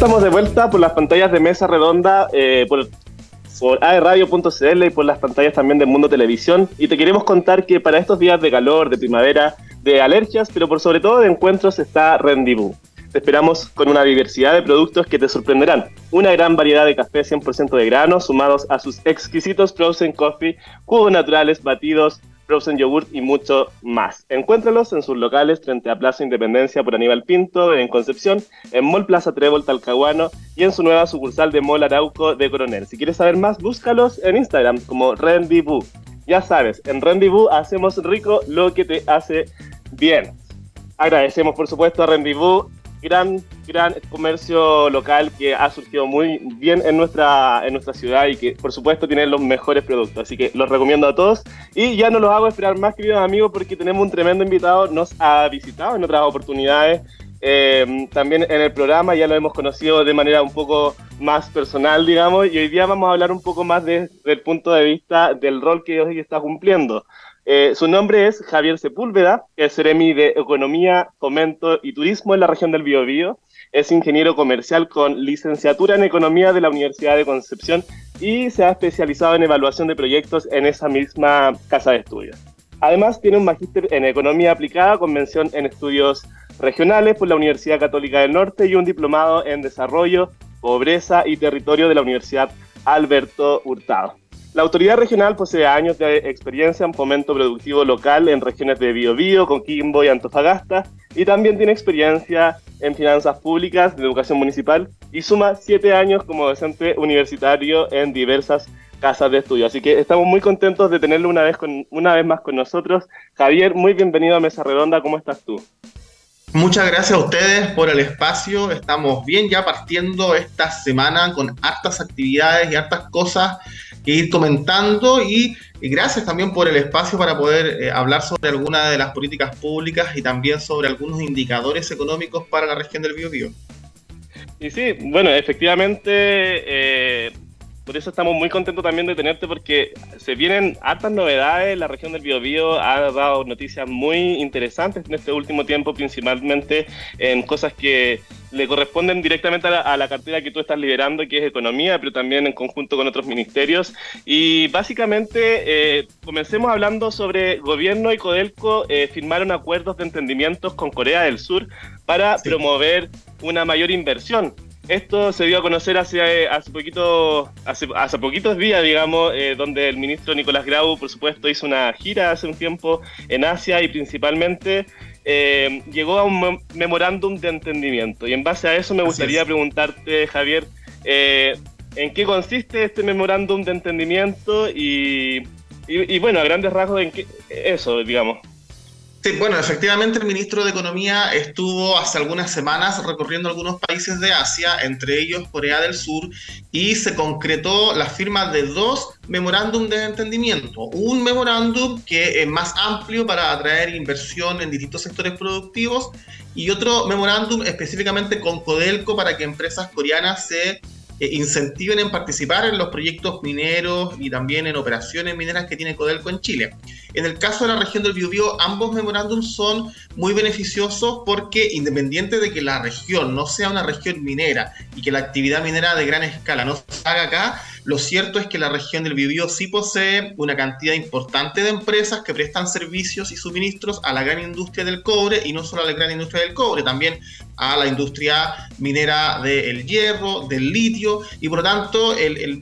estamos de vuelta por las pantallas de mesa redonda, eh, por, por aerradio.cl y por las pantallas también del Mundo Televisión. Y te queremos contar que para estos días de calor, de primavera, de alergias, pero por sobre todo de encuentros está Rendezvous. Te esperamos con una diversidad de productos que te sorprenderán. Una gran variedad de café 100% de grano, sumados a sus exquisitos frozen coffee, jugos naturales, batidos, frozen yogurt y mucho más. Encuéntralos en sus locales frente a Plaza Independencia por Aníbal Pinto en Concepción, en Mall Plaza Trébol Talcahuano y en su nueva sucursal de Mall Arauco de Coronel. Si quieres saber más, búscalos en Instagram como Rendezvous. Ya sabes, en Rendezvous hacemos rico lo que te hace bien. Agradecemos por supuesto a Rendezvous gran, gran comercio local que ha surgido muy bien en nuestra, en nuestra ciudad y que por supuesto tiene los mejores productos. Así que los recomiendo a todos. Y ya no los hago esperar más, queridos amigos, porque tenemos un tremendo invitado. Nos ha visitado en otras oportunidades. Eh, también en el programa ya lo hemos conocido de manera un poco más personal, digamos, y hoy día vamos a hablar un poco más desde el punto de vista del rol que hoy está cumpliendo. Eh, su nombre es Javier Sepúlveda, es Seremi de Economía, Fomento y Turismo en la región del Biobío. Es ingeniero comercial con licenciatura en Economía de la Universidad de Concepción y se ha especializado en evaluación de proyectos en esa misma casa de estudios. Además, tiene un magíster en Economía Aplicada con mención en estudios regionales por la Universidad Católica del Norte y un diplomado en Desarrollo, Pobreza y Territorio de la Universidad Alberto Hurtado. La autoridad regional posee años de experiencia en fomento productivo local en regiones de Biobío, Coquimbo y Antofagasta, y también tiene experiencia en finanzas públicas de educación municipal y suma siete años como docente universitario en diversas casas de estudio. Así que estamos muy contentos de tenerlo una vez, con, una vez más con nosotros. Javier, muy bienvenido a Mesa Redonda, ¿cómo estás tú? Muchas gracias a ustedes por el espacio. Estamos bien ya partiendo esta semana con hartas actividades y hartas cosas que ir comentando y, gracias también por el espacio para poder eh, hablar sobre algunas de las políticas públicas y también sobre algunos indicadores económicos para la región del Biobío. Y sí, bueno, efectivamente, eh, por eso estamos muy contentos también de tenerte porque se vienen hartas novedades, la región del Biobío ha dado noticias muy interesantes en este último tiempo, principalmente en cosas que le corresponden directamente a la, cartera que tú estás liderando, que es economía, pero también en conjunto con otros ministerios. Y básicamente, eh, comencemos hablando sobre gobierno y Codelco eh, firmaron acuerdos de entendimientos con Corea del Sur para promover una mayor inversión esto se dio a conocer hace, hace, poquito, hace, hace poquitos días, digamos, eh, donde el ministro Nicolás Grau, por supuesto, hizo una gira hace un tiempo en Asia y principalmente eh, llegó a un memorándum de entendimiento. Y en base a eso me gustaría preguntarte, Javier, eh, ¿en qué consiste este memorándum de entendimiento? Y, y, y, bueno, a grandes rasgos, ¿en qué, eso, digamos. Sí, bueno, efectivamente el ministro de Economía estuvo hace algunas semanas recorriendo algunos países de Asia, entre ellos Corea del Sur, y se concretó la firma de dos memorándum de entendimiento. Un memorándum que es más amplio para atraer inversión en distintos sectores productivos y otro memorándum específicamente con Codelco para que empresas coreanas se incentiven en participar en los proyectos mineros y también en operaciones mineras que tiene Codelco en Chile. En el caso de la región del Biobío, ambos memorándums son muy beneficiosos porque independiente de que la región no sea una región minera y que la actividad minera de gran escala no se haga acá, lo cierto es que la región del Biobío sí posee una cantidad importante de empresas que prestan servicios y suministros a la gran industria del cobre y no solo a la gran industria del cobre, también a la industria minera del hierro, del litio y por lo tanto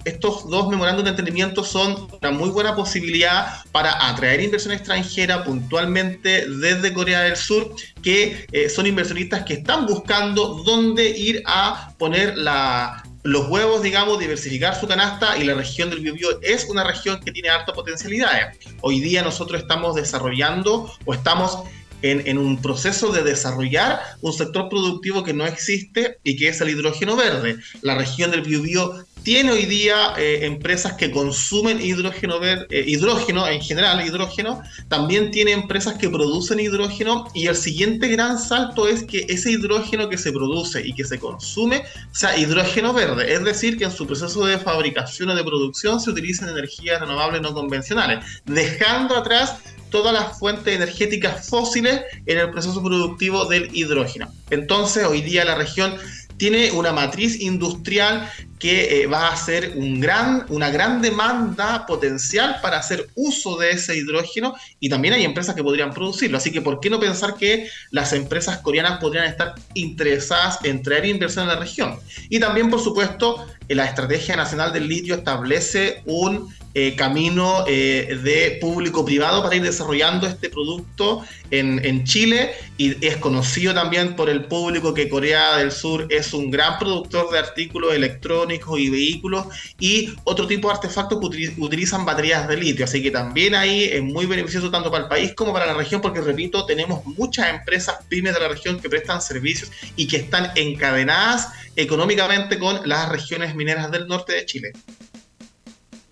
estos dos memorándums de entendimiento son una muy buena posibilidad para atraer inversión extranjera puntualmente desde Corea del Sur que eh, son inversionistas que están buscando dónde ir a poner la, los huevos, digamos, diversificar su canasta y la región del Biobío es una región que tiene harta potencialidades. Hoy día nosotros estamos desarrollando o estamos en, un proceso de desarrollar un sector productivo que no existe y que es el hidrógeno verde. La región del Biobío tiene hoy día eh, empresas que consumen hidrógeno, verde, eh, hidrógeno en general, hidrógeno, también tiene empresas que producen hidrógeno y el siguiente gran salto es que ese hidrógeno que se produce y que se consume sea hidrógeno verde, es decir, que en su proceso de fabricación o de producción se utilizan energías renovables no convencionales, dejando atrás todas las fuentes energéticas fósiles en el proceso productivo del hidrógeno. Entonces, hoy día la región tiene una matriz industrial que eh, va a ser una gran demanda potencial para hacer uso de ese hidrógeno y también hay empresas que podrían producirlo. Así que, ¿por qué no pensar que las empresas coreanas podrían estar interesadas en traer inversión en la región? Y también, por supuesto, la Estrategia Nacional del Litio establece un eh, camino eh, de público-privado para ir desarrollando este producto en, en, Chile y es conocido también por el público que Corea del Sur es un gran productor de artículos electrónicos y vehículos y otro tipo de artefactos que utilizan baterías de litio. Así que también ahí es muy beneficioso tanto para el país como para la región porque, repito, tenemos muchas empresas pymes de la región que prestan servicios y que están encadenadas económicamente con las regiones mineras del norte de Chile.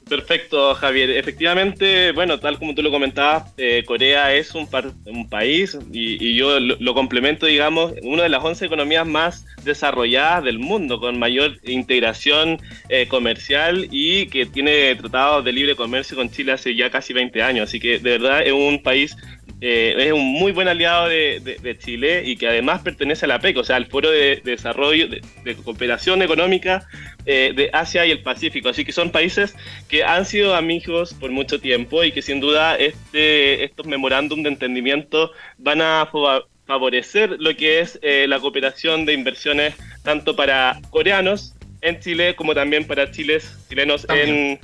Perfecto, Javier. Efectivamente, bueno, tal como tú lo comentabas, eh, Corea es un, un país y, yo lo, complemento, digamos, una de las 11 economías más desarrolladas del mundo, con mayor integración eh, comercial y que tiene tratados de libre comercio con Chile hace ya casi 20 años. Así que de verdad es un país eh, es un muy buen aliado de, Chile y que además pertenece a la PEC, o sea, al Foro de, Desarrollo, de, Cooperación Económica eh, de Asia y el Pacífico. Así que son países que han sido amigos por mucho tiempo y que sin duda este, estos memorándum de entendimiento van a favorecer lo que es eh, la cooperación de inversiones tanto para coreanos en Chile como también para chiles, chilenos en,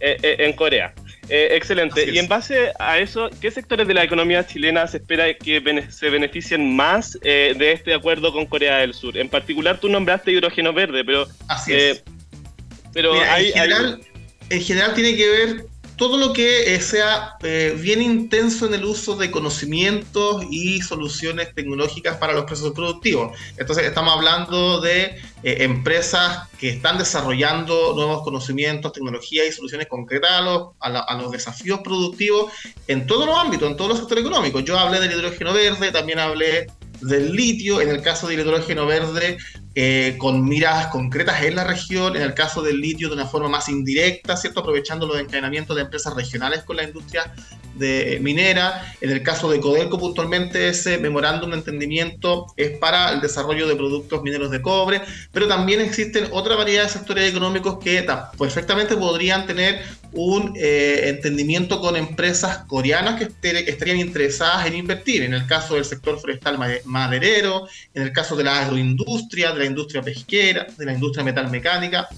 en Corea. Eh, excelente. Y en base a eso, ¿qué sectores de la economía chilena se espera que se beneficien más eh, de este acuerdo con Corea del Sur? En particular, tú nombraste hidrógeno verde, pero... Así es. Eh, pero en, general, en general tiene que ver todo lo que eh, sea eh, bien intenso en el uso de conocimientos y soluciones tecnológicas para los procesos productivos. Entonces estamos hablando de eh, empresas que están desarrollando nuevos conocimientos, tecnologías y soluciones concretas a los, a los desafíos productivos en todos los ámbitos, en todos los sectores económicos. Yo hablé del hidrógeno verde, también hablé del litio, en el caso del hidrógeno verde, eh, con miras concretas en la región, en el caso del litio de una forma más indirecta, ¿cierto? aprovechando los encadenamientos de empresas regionales con la industria de minera. En el caso de Codelco puntualmente ese memorándum de entendimiento es para el desarrollo de productos mineros de cobre, pero también existen otra variedad de sectores económicos que perfectamente podrían tener un eh, entendimiento con empresas coreanas que, estarían interesadas en invertir, en el caso del sector forestal maderero, en el caso de la agroindustria, de la industria pesquera, de la industria metalmecánica,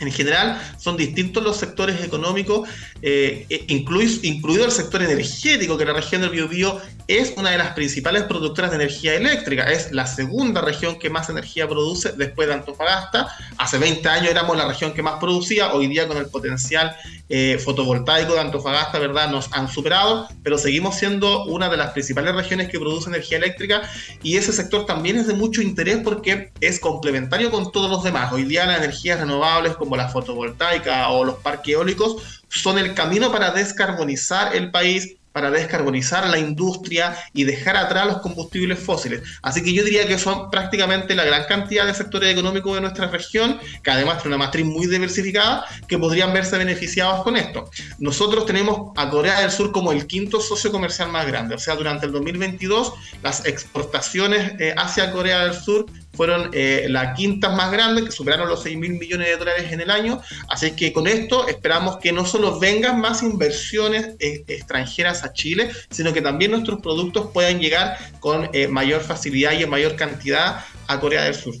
en general son distintos los sectores económicos, eh, e incluido, el sector energético, que la región del Biobío es una de las principales productoras de energía eléctrica. Es la segunda región que más energía produce después de Antofagasta. Hace 20 años éramos la región que más producía, hoy día con el potencial eh, fotovoltaico de Antofagasta, ¿verdad? Nos han superado, pero seguimos siendo una de las principales regiones que produce energía eléctrica y ese sector también es de mucho interés porque es complementario con todos los demás. Hoy día las energías renovables como la fotovoltaica o los parques eólicos son el camino para descarbonizar el país, para descarbonizar la industria y dejar atrás los combustibles fósiles. Así que yo diría que son prácticamente la gran cantidad de sectores económicos de nuestra región, que además tiene una matriz muy diversificada, que podrían verse beneficiados con esto. Nosotros tenemos a Corea del Sur como el quinto socio comercial más grande, o sea, durante el 2022 las exportaciones eh, hacia Corea del Sur fueron eh, las quintas más grandes, que superaron los 6 mil millones de dólares en el año. Así que con esto esperamos que no solo vengan más inversiones eh, extranjeras a Chile, sino que también nuestros productos puedan llegar con eh, mayor facilidad y en mayor cantidad a Corea del Sur.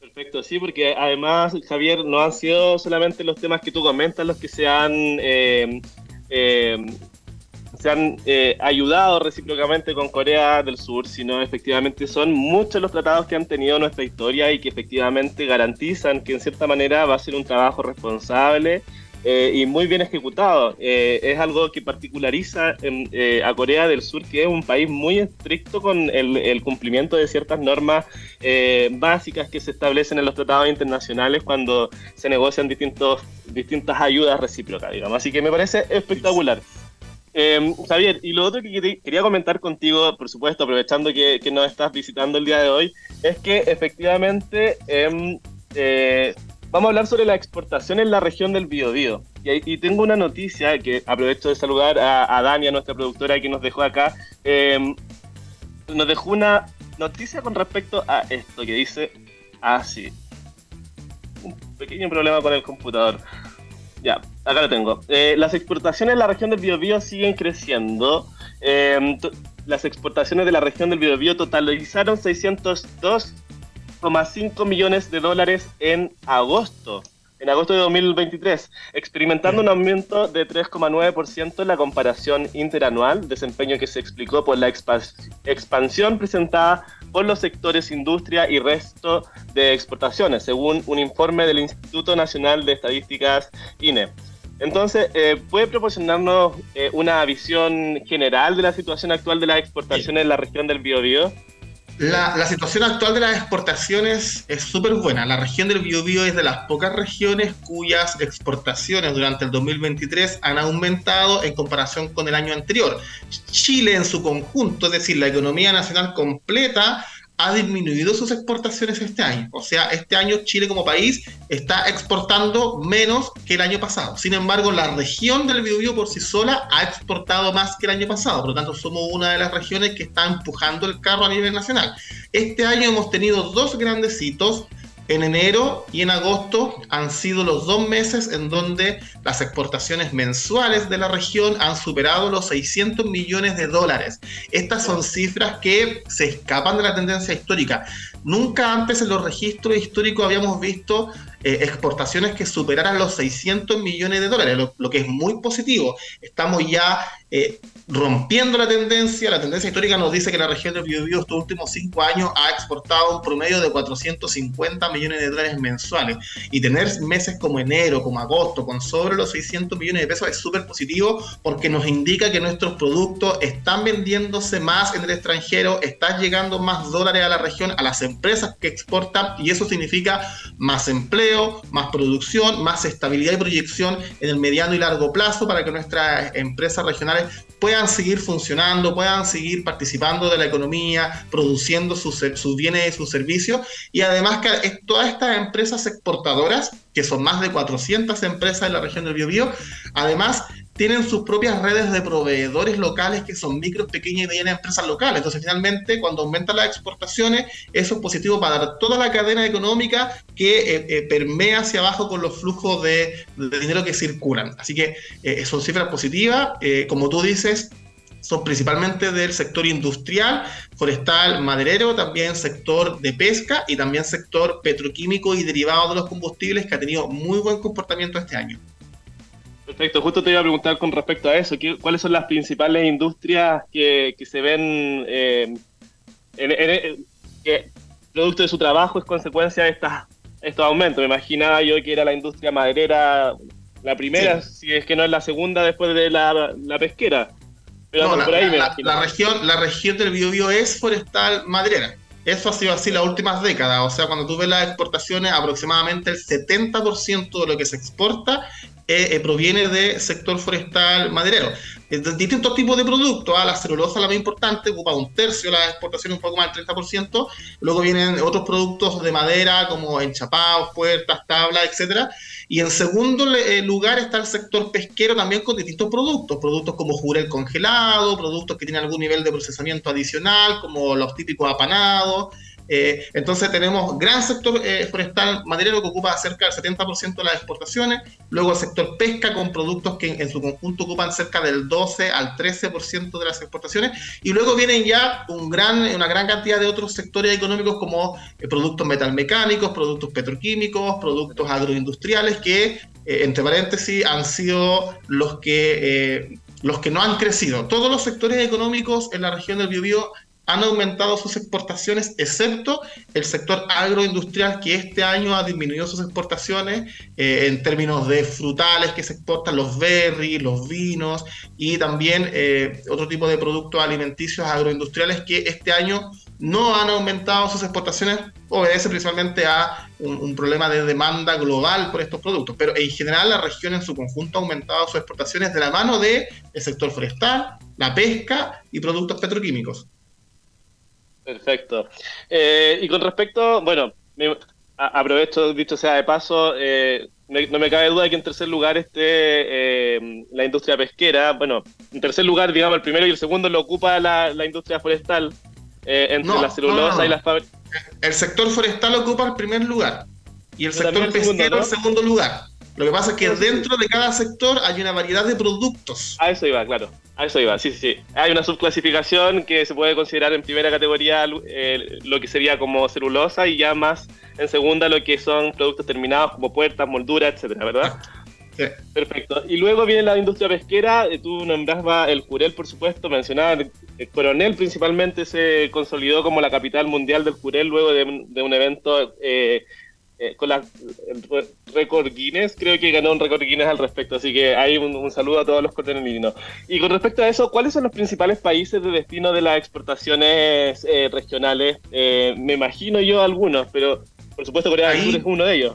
Perfecto, sí, porque además, Javier, no han sido solamente los temas que tú comentas los que se han se han eh, ayudado recíprocamente con Corea del Sur, sino efectivamente son muchos los tratados que han tenido nuestra historia y que efectivamente garantizan que en cierta manera va a ser un trabajo responsable eh, y muy bien ejecutado. Eh, es algo que particulariza a Corea del Sur, que es un país muy estricto con el, cumplimiento de ciertas normas básicas que se establecen en los tratados internacionales cuando se negocian distintos, distintas ayudas recíprocas, digamos. Así que me parece espectacular. Eh, Javier, y lo otro que quería comentar contigo, por supuesto, aprovechando que, nos estás visitando el día de hoy, es que efectivamente em, eh, vamos a hablar sobre la exportación en la región del Biobío. Y, y tengo una noticia que aprovecho de saludar a, a Dania, nuestra productora que nos dejó acá. Em, nos dejó una noticia con respecto a esto que dice Ah, sí. Un pequeño problema con el computador. Ya, acá lo tengo. Eh, las exportaciones en la región del Biobío siguen creciendo. Em, las exportaciones de la región del Biobío totalizaron 602,5 millones de dólares en agosto en agosto de 2023, experimentando un aumento de 3,9% en la comparación interanual, desempeño que se explicó por la expansión presentada por los sectores industria y resto de exportaciones, según un informe del Instituto Nacional de Estadísticas INE. Entonces, eh, ¿puede proporcionarnos eh, una visión general de la situación actual de las exportaciones en la región del Biobío? La, situación actual de las exportaciones es súper buena. La región del Biobío es de las pocas regiones cuyas exportaciones durante el 2023 han aumentado en comparación con el año anterior. Chile en su conjunto, es decir, la economía nacional completa, ha disminuido sus exportaciones este año. O sea, este año Chile como país está exportando menos que el año pasado. Sin embargo, la región del Biobío por sí sola ha exportado más que el año pasado. Por lo tanto, somos una de las regiones que está empujando el carro a nivel nacional. Este año hemos tenido dos grandes hitos en enero y en agosto han sido los dos meses en donde las exportaciones mensuales de la región han superado los 600 millones de dólares. Estas son cifras que se escapan de la tendencia histórica. Nunca antes en los registros históricos habíamos visto eh, exportaciones que superaran los 600 millones de dólares, lo, que es muy positivo. Estamos ya eh, rompiendo la tendencia. La tendencia histórica nos dice que la región del Biobío estos últimos cinco años ha exportado un promedio de 450 millones de dólares mensuales. Y tener meses como enero, como agosto, con sobre los 600 millones de pesos es súper positivo porque nos indica que nuestros productos están vendiéndose más en el extranjero, están llegando más dólares a la región, a las empresas que exportan, y eso significa más empleo más producción, más estabilidad y proyección en el mediano y largo plazo para que nuestras empresas regionales puedan seguir funcionando, puedan seguir participando de la economía, produciendo sus, sus bienes y sus servicios. Y además que todas estas empresas exportadoras, que son más de 400 empresas en la región del Biobío, además tienen sus propias redes de proveedores locales que son micros, pequeñas y medianas empresas locales. Entonces, finalmente, cuando aumentan las exportaciones, eso es positivo para toda la cadena económica que eh, eh, permea hacia abajo con los flujos de, dinero que circulan. Así que eh, son cifras positivas. como tú dices, son principalmente del sector industrial, forestal, maderero, también sector de pesca y también sector petroquímico y derivado de los combustibles que ha tenido muy buen comportamiento este año. Perfecto, justo te iba a preguntar con respecto a eso, ¿cuáles son las principales industrias que, se ven eh, en, que producto de su trabajo es consecuencia de estas, estos aumentos? Me imaginaba yo que era la industria maderera la primera, si es que no es la segunda después de la, pesquera. Pero por ahí la, la, región, la región del Biobío es forestal maderera. Eso ha sido así las últimas décadas. O sea, cuando tú ves las exportaciones, aproximadamente el 70% de lo que se exporta eh, eh, proviene del sector forestal maderero. De distintos tipos de productos, ¿ah? la celulosa la más importante, ocupa un tercio, la exportación un poco más del 30%, luego vienen otros productos de madera como enchapados, puertas, tablas, etcétera, y en segundo eh, lugar está el sector pesquero también con distintos productos, productos como jurel congelado, productos que tienen algún nivel de procesamiento adicional, como los típicos apanados, eh, entonces tenemos gran sector eh, forestal maderero que ocupa cerca del 70% de las exportaciones, luego el sector pesca con productos que en, su conjunto ocupan cerca del 12 al 13% de las exportaciones, y luego vienen ya una gran cantidad de otros sectores económicos como eh, productos metalmecánicos, productos petroquímicos, productos agroindustriales que, entre paréntesis, han sido los que... los que no han crecido. Todos los sectores económicos en la región del Biobío han aumentado sus exportaciones, excepto el sector agroindustrial que este año ha disminuido sus exportaciones eh, en términos de frutales que se exportan, los berries, los vinos y también eh, otro tipo de productos alimenticios agroindustriales que este año no han aumentado sus exportaciones, obedece principalmente a un, problema de demanda global por estos productos. Pero en general la región en su conjunto ha aumentado sus exportaciones de la mano del el sector forestal, la pesca y productos petroquímicos. Perfecto. Eh, y con respecto, bueno, aprovecho, dicho sea de paso, eh, no me cabe duda de que en tercer lugar esté eh, la industria pesquera. Bueno, en tercer lugar, digamos, el primero y el segundo lo ocupa la, industria forestal. entre la celulosa y las fábricas. El sector forestal ocupa el primer lugar y el sector pesquero el segundo lugar. Lo que pasa es que dentro de cada sector hay una variedad de productos. A eso iba, claro. A eso iba, sí, sí, sí. Hay una subclasificación que se puede considerar en primera categoría eh, lo que sería como celulosa y ya más en segunda lo que son productos terminados como puertas, molduras, etcétera, ¿verdad? Sí. Perfecto. Y luego viene la industria pesquera. Eh, tú nombrabas el Jurel, por supuesto, mencionaba el Coronel principalmente se consolidó como la capital mundial del Jurel luego de, un evento eh, eh, con la, el récord Guinness, creo que ganó un récord Guinness al respecto, así que hay un, saludo a todos los cortenelinos. Y con respecto a eso, ¿cuáles son los principales países de destino de las exportaciones eh, regionales? Eh, me imagino yo algunos, pero por supuesto Corea del Sur es uno de ellos.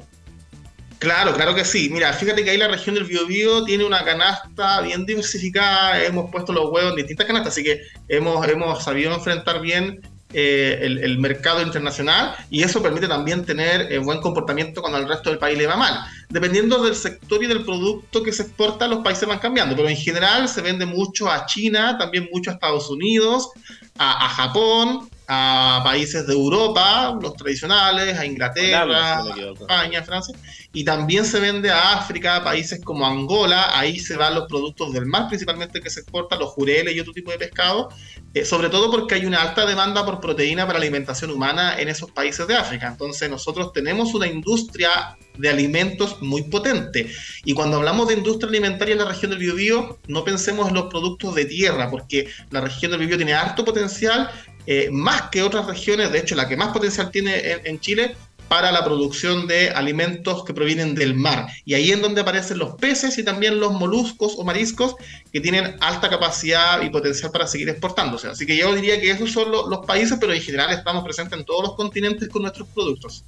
Claro, claro que sí. Mira, fíjate que ahí la región del Biobío tiene una canasta bien diversificada, hemos puesto los huevos en distintas canastas, así que hemos, hemos sabido enfrentar bien eh, el, mercado internacional y eso permite también tener eh, buen comportamiento cuando el resto del país le va mal. Dependiendo del sector y del producto que se exporta, los países van cambiando, pero en general se vende mucho a China, también mucho a Estados Unidos, a Japón, a países de Europa, los tradicionales, a Inglaterra, España, Francia, y también se vende a África, países como Angola, ahí se van los productos del mar principalmente que se exportan, los jureles y otro tipo de pescado, eh, sobre todo porque hay una alta demanda por proteína para alimentación humana en esos países de África. Entonces nosotros tenemos una industria de alimentos muy potente. Y cuando hablamos de industria alimentaria en la región del Biobío, no pensemos en los productos de tierra, porque la región del Biobío tiene harto potencial eh, más que otras regiones, de hecho la que más potencial tiene en, Chile para la producción de alimentos que provienen del mar. Y ahí es donde aparecen los peces y también los moluscos o mariscos que tienen alta capacidad y potencial para seguir exportándose. Así que yo diría que esos son los países, pero en general estamos presentes en todos los continentes con nuestros productos.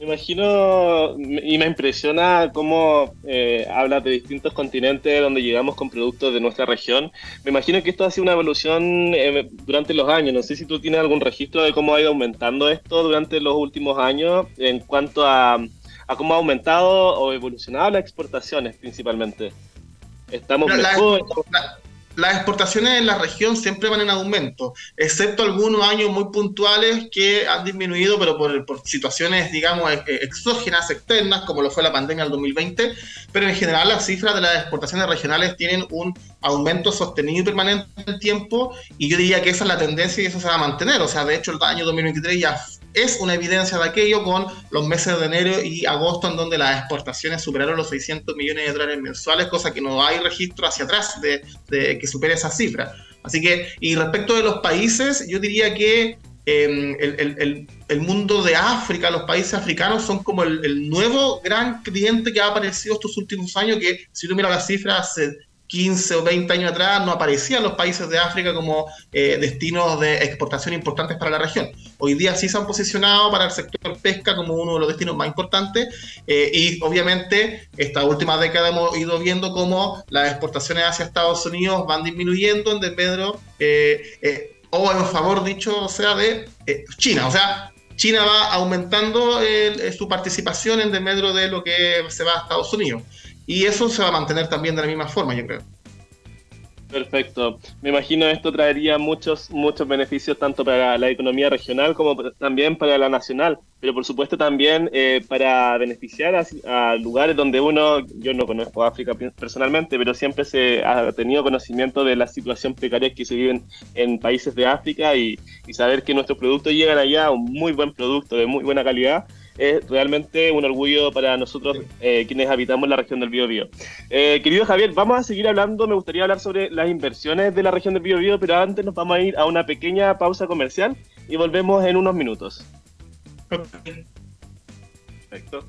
Me imagino y me impresiona cómo eh, hablas de distintos continentes donde llegamos con productos de nuestra región. Me imagino que esto ha sido una evolución eh, durante los años. No sé si tú tienes algún registro de cómo ha ido aumentando esto durante los últimos años en cuanto a, cómo ha aumentado o evolucionado las exportaciones principalmente. Estamos mejor las exportaciones en la región siempre van en aumento, excepto algunos años muy puntuales que han disminuido, pero por, por situaciones, digamos, exógenas, externas, como lo fue la pandemia del 2020, pero en general las cifras de las exportaciones regionales tienen un aumento sostenido y permanente en el tiempo, y yo diría que esa es la tendencia y eso se va a mantener, o sea, de hecho el año 2023 ya es una evidencia de aquello con los meses de enero y agosto en donde las exportaciones superaron los 600 millones de dólares mensuales, cosa que no hay registro hacia atrás de, que supere esa cifra. Así que, y respecto de los países, yo diría que em, el, mundo de África, los países africanos son como el, nuevo gran cliente que ha aparecido estos últimos años, que si tú miras las cifras, 15 o 20 años atrás no aparecían los países de África como eh, destinos de exportación importantes para la región. Hoy día sí se han posicionado para el sector pesca como uno de los destinos más importantes eh, y obviamente esta última década hemos ido viendo cómo las exportaciones hacia Estados Unidos van disminuyendo en desmedro eh, o en favor dicho sea de China. O sea, China va aumentando su participación en desmedro de lo que se va a Estados Unidos. Y eso se va a mantener también de la misma forma, yo creo. Perfecto. Me imagino esto traería muchos, muchos beneficios tanto para la economía regional como también para la nacional, pero por supuesto también eh, para beneficiar a, lugares donde uno, yo no conozco África personalmente, pero siempre se ha tenido conocimiento de la situación precaria que se viven en países de África y, y saber que nuestros productos llegan allá, un muy buen producto de muy buena calidad, es realmente un orgullo para nosotros eh, quienes habitamos la región del Biobío. Eh, querido Javier, vamos a seguir hablando, me gustaría hablar sobre las inversiones de la región del Biobío, pero antes nos vamos a ir a una pequeña pausa comercial y volvemos en unos minutos. Perfecto.